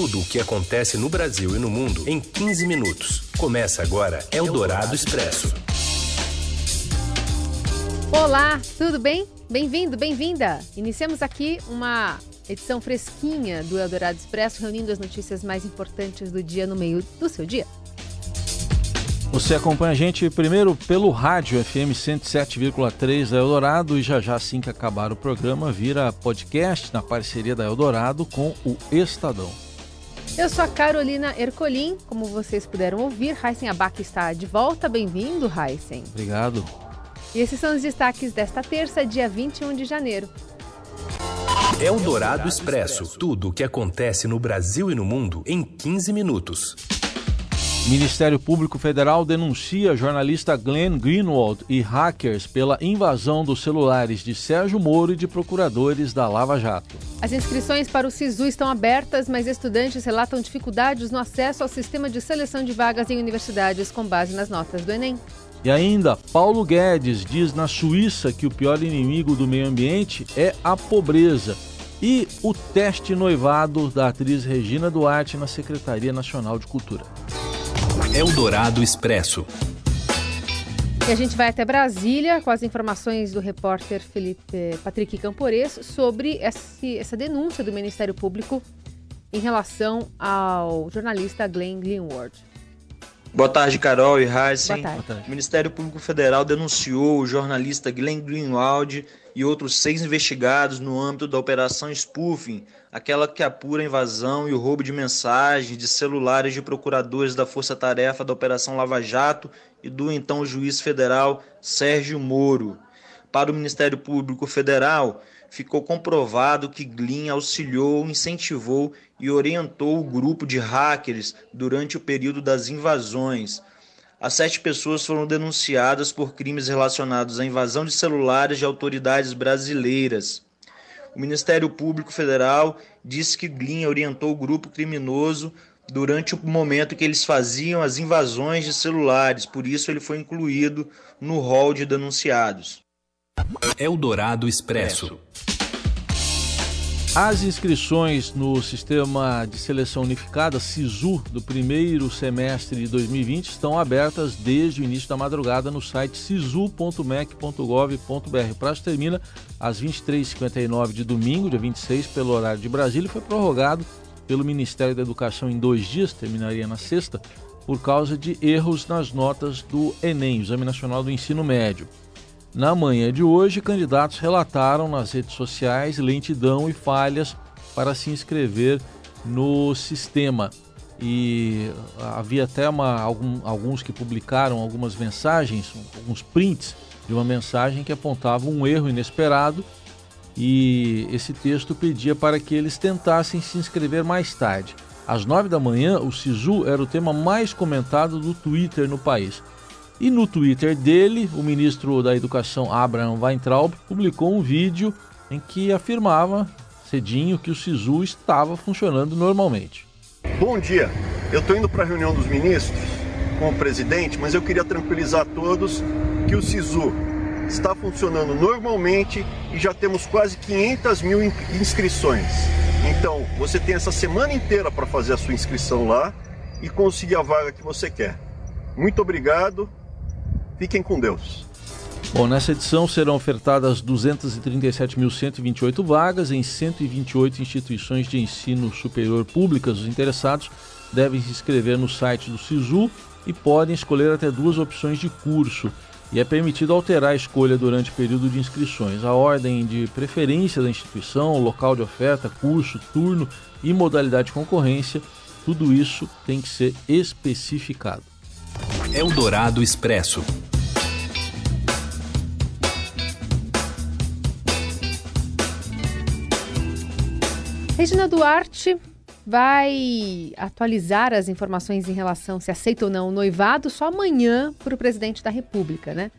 Tudo o que acontece no Brasil e no mundo em 15 minutos. Começa agora Eldorado Expresso. Olá, tudo bem? Bem-vindo, bem-vinda. Iniciamos aqui uma edição fresquinha do Eldorado Expresso, reunindo as notícias mais importantes do dia no meio do seu dia. Você acompanha a gente primeiro pelo rádio FM 107,3 da Eldorado e já já assim que acabar o programa vira podcast na parceria da Eldorado com o Estadão. Eu sou a Carolina Ercolim, como vocês puderam ouvir, Heisen Abac está de volta. Bem-vindo, Heisen. Obrigado. E esses são os destaques desta terça, dia 21 de janeiro. Eldorado Expresso. Tudo o que acontece no Brasil e no mundo em 15 minutos. Ministério Público Federal denuncia jornalista Glenn Greenwald e hackers pela invasão dos celulares de Sérgio Moro e de procuradores da Lava Jato. As inscrições para o SISU estão abertas, mas estudantes relatam dificuldades no acesso ao sistema de seleção de vagas em universidades com base nas notas do Enem. E ainda, Paulo Guedes diz na Suíça que o pior inimigo do meio ambiente é a pobreza. E o teste noivado da atriz Regina Duarte na Secretaria Nacional de Cultura. Eldorado Expresso. E a gente vai até Brasília com as informações do repórter Felipe Patrick Campores sobre essa denúncia do Ministério Público em relação ao jornalista Glenn Greenwald. Boa tarde, Carol e Heisen. O Ministério Público Federal denunciou o jornalista Glenn Greenwald e outros seis investigados no âmbito da Operação Spoofing, aquela que apura a invasão e o roubo de mensagens de celulares de procuradores da Força Tarefa da Operação Lava Jato e do então juiz federal Sérgio Moro. Para o Ministério Público Federal, ficou comprovado que Glyn auxiliou, incentivou e orientou o grupo de hackers durante o período das invasões. As sete pessoas foram denunciadas por crimes relacionados à invasão de celulares de autoridades brasileiras. O Ministério Público Federal disse que Glyn orientou o grupo criminoso durante o momento que eles faziam as invasões de celulares, por isso ele foi incluído no rol de denunciados. Eldorado Expresso. As inscrições no Sistema de Seleção Unificada, SISU, do primeiro semestre de 2020 estão abertas desde o início da madrugada no site sisu.mec.gov.br. O prazo termina às 23h59 de domingo, dia 26, pelo horário de Brasília, e foi prorrogado pelo Ministério da Educação em dois dias, terminaria na sexta, por causa de erros nas notas do Enem, Exame Nacional do Ensino Médio. Na manhã de hoje, candidatos relataram nas redes sociais lentidão e falhas para se inscrever no sistema. E havia até uma, algum, alguns que publicaram algumas mensagens, alguns prints de uma mensagem que apontava um erro inesperado e esse texto pedia para que eles tentassem se inscrever mais tarde. Às nove da manhã, o SISU era o tema mais comentado do Twitter no país. E no Twitter dele, o ministro da Educação Abraham Weintraub publicou um vídeo em que afirmava cedinho que o SISU estava funcionando normalmente. Bom dia, eu estou indo para a reunião dos ministros com o presidente, mas eu queria tranquilizar todos que o SISU está funcionando normalmente e já temos quase 500 mil inscrições. Então, você tem essa semana inteira para fazer a sua inscrição lá e conseguir a vaga que você quer. Muito obrigado Fiquem com Deus. Bom, nessa edição serão ofertadas 237.128 vagas em 128 instituições de ensino superior públicas. Os interessados devem se inscrever no site do SISU e podem escolher até duas opções de curso. E é permitido alterar a escolha durante o período de inscrições. A ordem de preferência da instituição, local de oferta, curso, turno e modalidade de concorrência, tudo isso tem que ser especificado. Eldorado Expresso. Regina Duarte vai atualizar as informações em relação se aceita ou não o noivado só amanhã para o presidente da República, né?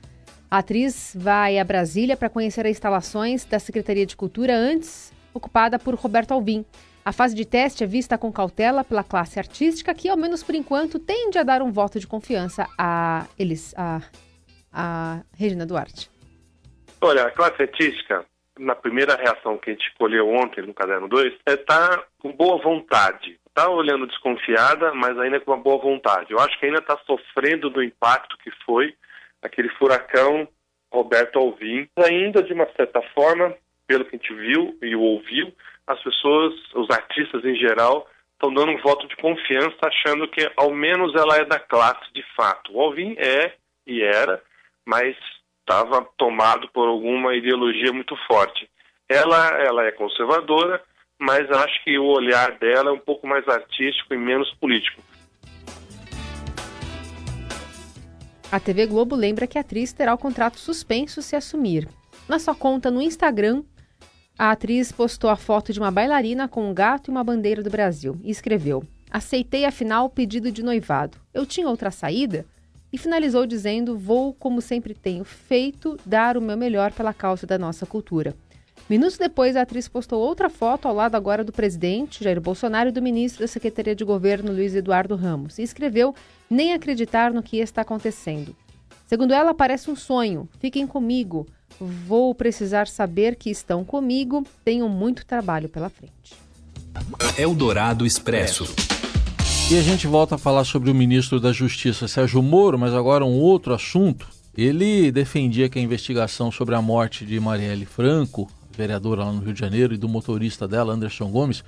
A atriz vai a Brasília para conhecer as instalações da Secretaria de Cultura antes ocupada por Roberto Alvim. A fase de teste é vista com cautela pela classe artística, que, ao menos por enquanto, tende a dar um voto de confiança a eles, a, a Regina Duarte. Olha, a classe artística na primeira reação que a gente escolheu ontem no caderno 2, é estar tá com boa vontade, está olhando desconfiada, mas ainda com uma boa vontade. Eu acho que ainda está sofrendo do impacto que foi aquele furacão Roberto Alvim. Ainda, de uma certa forma, pelo que a gente viu e ouviu, as pessoas, os artistas em geral, estão dando um voto de confiança, achando que ao menos ela é da classe de fato. O Alvim é e era, mas estava tomado por alguma ideologia muito forte. Ela, ela é conservadora, mas acho que o olhar dela é um pouco mais artístico e menos político. A TV Globo lembra que a atriz terá o contrato suspenso se assumir. Na sua conta no Instagram, a atriz postou a foto de uma bailarina com um gato e uma bandeira do Brasil e escreveu: Aceitei afinal o pedido de noivado. Eu tinha outra saída? E finalizou dizendo: Vou, como sempre tenho feito, dar o meu melhor pela causa da nossa cultura. Minutos depois, a atriz postou outra foto ao lado agora do presidente Jair Bolsonaro e do ministro da Secretaria de Governo Luiz Eduardo Ramos e escreveu: Nem acreditar no que está acontecendo. Segundo ela, parece um sonho. Fiquem comigo. Vou precisar saber que estão comigo. Tenho muito trabalho pela frente. Eldorado Expresso. E a gente volta a falar sobre o ministro da Justiça, Sérgio Moro, mas agora um outro assunto. Ele defendia que a investigação sobre a morte de Marielle Franco, vereadora lá no Rio de Janeiro, e do motorista dela, Anderson Gomes,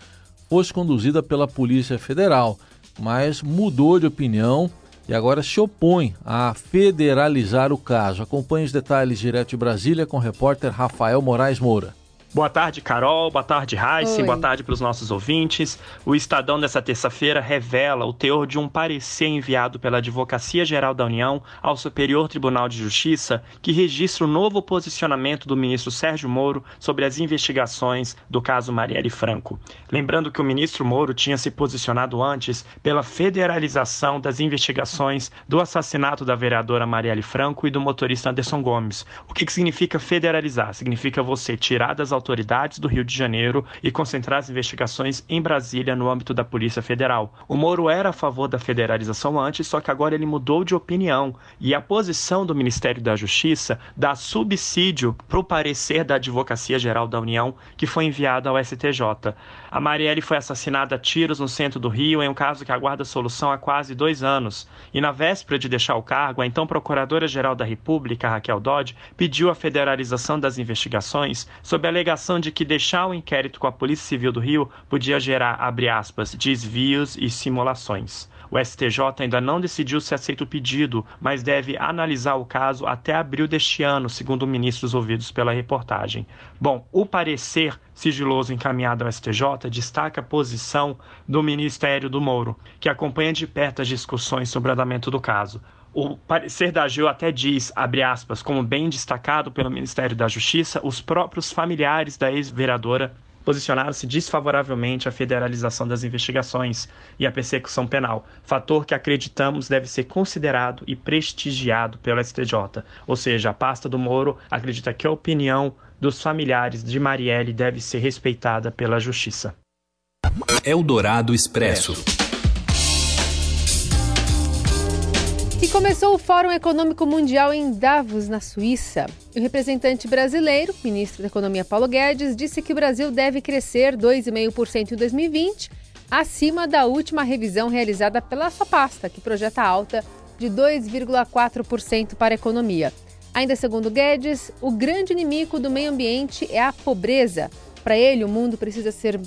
fosse conduzida pela Polícia Federal, mas mudou de opinião e agora se opõe a federalizar o caso. Acompanhe os detalhes direto de Brasília com o repórter Rafael Moraes Moura. Boa tarde, Carol. Boa tarde, Raíssa. Boa tarde para os nossos ouvintes. O Estadão dessa terça-feira revela o teor de um parecer enviado pela Advocacia Geral da União ao Superior Tribunal de Justiça, que registra o novo posicionamento do ministro Sérgio Moro sobre as investigações do caso Marielle Franco. Lembrando que o ministro Moro tinha se posicionado antes pela federalização das investigações do assassinato da vereadora Marielle Franco e do motorista Anderson Gomes. O que, que significa federalizar? Significa você tirar das autoridades do Rio de Janeiro e concentrar as investigações em Brasília no âmbito da Polícia Federal. O Moro era a favor da federalização antes, só que agora ele mudou de opinião e a posição do Ministério da Justiça dá subsídio para o parecer da Advocacia Geral da União que foi enviado ao STJ. A Marielle foi assassinada a tiros no centro do Rio em um caso que aguarda solução há quase dois anos. E na véspera de deixar o cargo, a então Procuradora-Geral da República, Raquel Dodge, pediu a federalização das investigações sob a alegação alegação de que deixar o inquérito com a Polícia Civil do Rio podia gerar, abre aspas, desvios e simulações. O STJ ainda não decidiu se aceita o pedido, mas deve analisar o caso até abril deste ano, segundo ministros ouvidos pela reportagem. Bom, o parecer sigiloso encaminhado ao STJ destaca a posição do Ministério do Moro, que acompanha de perto as discussões sobre o andamento do caso. O parecer da AGU até diz, abre aspas, como bem destacado pelo Ministério da Justiça, os próprios familiares da ex-vereadora posicionaram-se desfavoravelmente à federalização das investigações e à persecução penal, fator que acreditamos deve ser considerado e prestigiado pelo STJ. Ou seja, a pasta do Moro acredita que a opinião dos familiares de Marielle deve ser respeitada pela Justiça. Eldorado Expresso. E começou o Fórum Econômico Mundial em Davos, na Suíça. O representante brasileiro, ministro da Economia Paulo Guedes, disse que o Brasil deve crescer 2,5% em 2020, acima da última revisão realizada pela sua pasta, que projeta alta de 2,4% para a economia. Ainda segundo Guedes, o grande inimigo do meio ambiente é a pobreza. Para ele, o mundo precisa ser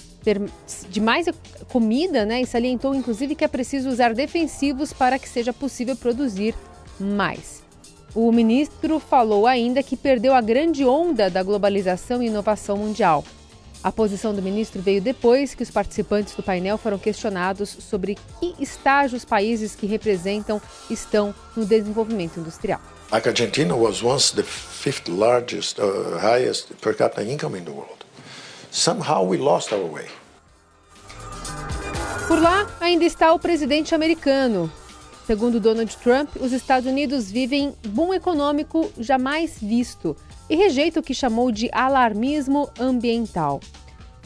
de mais comida, né? E salientou inclusive que é preciso usar defensivos para que seja possível produzir mais. O ministro falou ainda que perdeu a grande onda da globalização e inovação mundial. A posição do ministro veio depois que os participantes do painel foram questionados sobre que estágio os países que representam estão no desenvolvimento industrial. A Argentina was once the fifth largest, uh, highest per capita income in the world. Somehow we lost our way. Por lá ainda está o presidente americano. Segundo Donald Trump, os Estados Unidos vivem boom econômico jamais visto e rejeita o que chamou de alarmismo ambiental.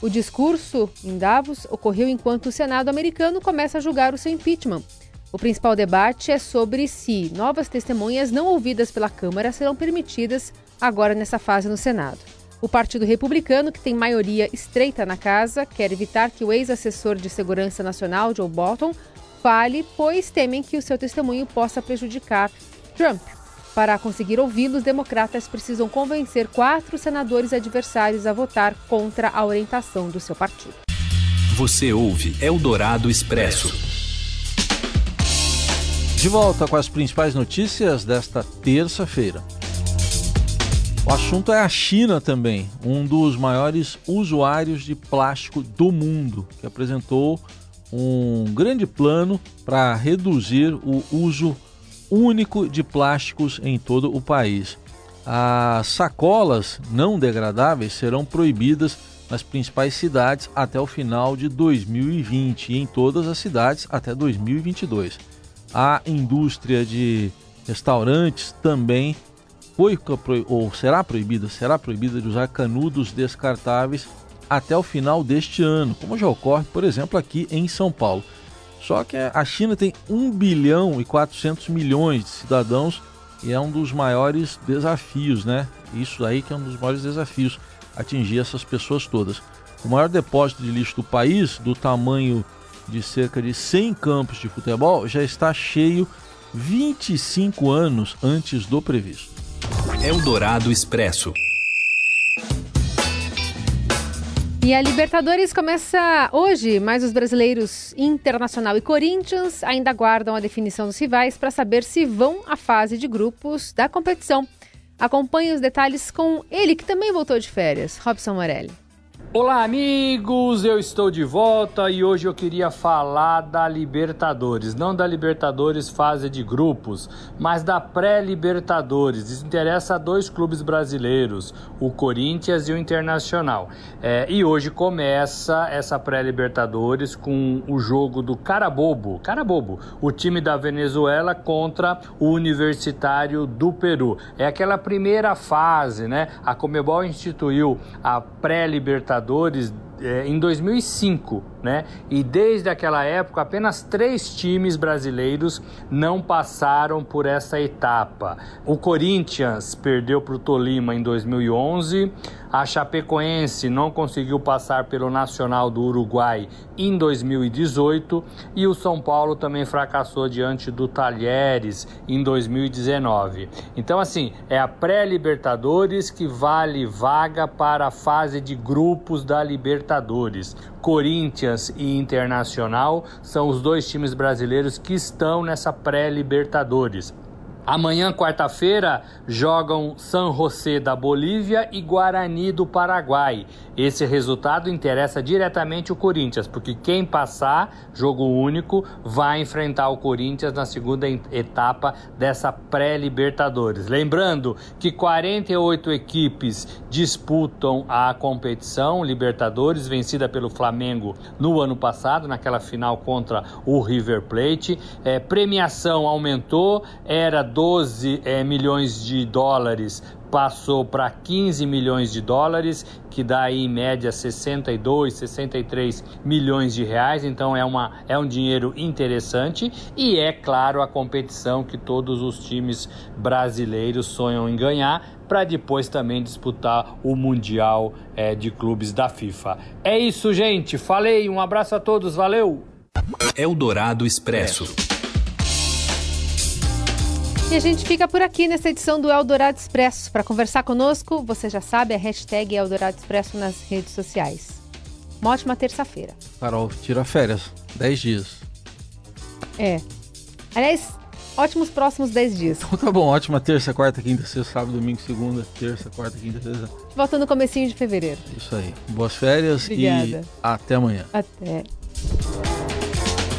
O discurso em Davos ocorreu enquanto o Senado americano começa a julgar o seu impeachment. O principal debate é sobre se novas testemunhas não ouvidas pela Câmara serão permitidas agora nessa fase no Senado. O Partido Republicano, que tem maioria estreita na casa, quer evitar que o ex-assessor de Segurança Nacional, Joe Bolton, fale, pois temem que o seu testemunho possa prejudicar Trump. Para conseguir ouvi-lo, os democratas precisam convencer quatro senadores adversários a votar contra a orientação do seu partido. Você ouve Eldorado Expresso. De volta com as principais notícias desta terça-feira. O assunto é a China também, um dos maiores usuários de plástico do mundo, que apresentou um grande plano para reduzir o uso único de plásticos em todo o país. As sacolas não degradáveis serão proibidas nas principais cidades até o final de 2020 e em todas as cidades até 2022. A indústria de restaurantes também foi ou será proibida, será proibida de usar canudos descartáveis até o final deste ano, como já ocorre, por exemplo, aqui em São Paulo. Só que a China tem 1 bilhão e 400 milhões de cidadãos e é um dos maiores desafios, né? Isso aí que é um dos maiores desafios, atingir essas pessoas todas. O maior depósito de lixo do país, do tamanho de cerca de 100 campos de futebol, já está cheio 25 anos antes do previsto. Eldorado Expresso. E a Libertadores começa hoje, mas os brasileiros Internacional e Corinthians ainda aguardam a definição dos rivais para saber se vão à fase de grupos da competição. Acompanhe os detalhes com ele, que também voltou de férias, Robson Morelli. Olá, amigos! Eu estou de volta e hoje eu queria falar da Libertadores. Não da Libertadores fase de grupos, mas da pré-Libertadores. Isso interessa a dois clubes brasileiros, o Corinthians e o Internacional. É, e hoje começa essa pré-Libertadores com o jogo do Carabobo, Carabobo, o time da Venezuela contra o Universitário do Peru. É aquela primeira fase, né? A Comebol instituiu a pré-Libertadores Libertadores é, em 2005, né? E desde aquela época apenas três times brasileiros não passaram por essa etapa. O Corinthians perdeu para o Tolima em 2011, a Chapecoense não conseguiu passar pelo Nacional do Uruguai em 2018 e o São Paulo também fracassou diante do Talheres em 2019. Então, assim, é a pré-Libertadores que vale vaga para a fase de grupos da Libertadores. Corinthians e Internacional são os dois times brasileiros que estão nessa pré-Libertadores. Amanhã, quarta-feira, jogam San José da Bolívia e Guarani do Paraguai. Esse resultado interessa diretamente o Corinthians, porque quem passar, jogo único, vai enfrentar o Corinthians na segunda etapa dessa pré-Libertadores. Lembrando que 48 equipes disputam a competição Libertadores, vencida pelo Flamengo no ano passado, naquela final contra o River Plate. É, premiação aumentou, era 12 é, milhões de dólares passou para 15 milhões de dólares, que dá aí em média 62, 63 milhões de reais. Então é, uma, é um dinheiro interessante e é claro a competição que todos os times brasileiros sonham em ganhar para depois também disputar o Mundial é, de Clubes da FIFA. É isso, gente. Falei, um abraço a todos, valeu! Eldorado Expresso. E a gente fica por aqui nessa edição do Eldorado Expresso. Para conversar conosco, você já sabe, a hashtag Eldorado Expresso nas redes sociais. Uma ótima terça-feira. Carol, tira férias. 10 dias. É. Aliás, ótimos próximos 10 dias. Então tá bom, ótima terça, quarta, quinta, sexta, sábado, domingo, segunda, terça, quarta, quinta, sexta. Voltando no comecinho de fevereiro. Isso aí. Boas férias Obrigada. e até amanhã. Até.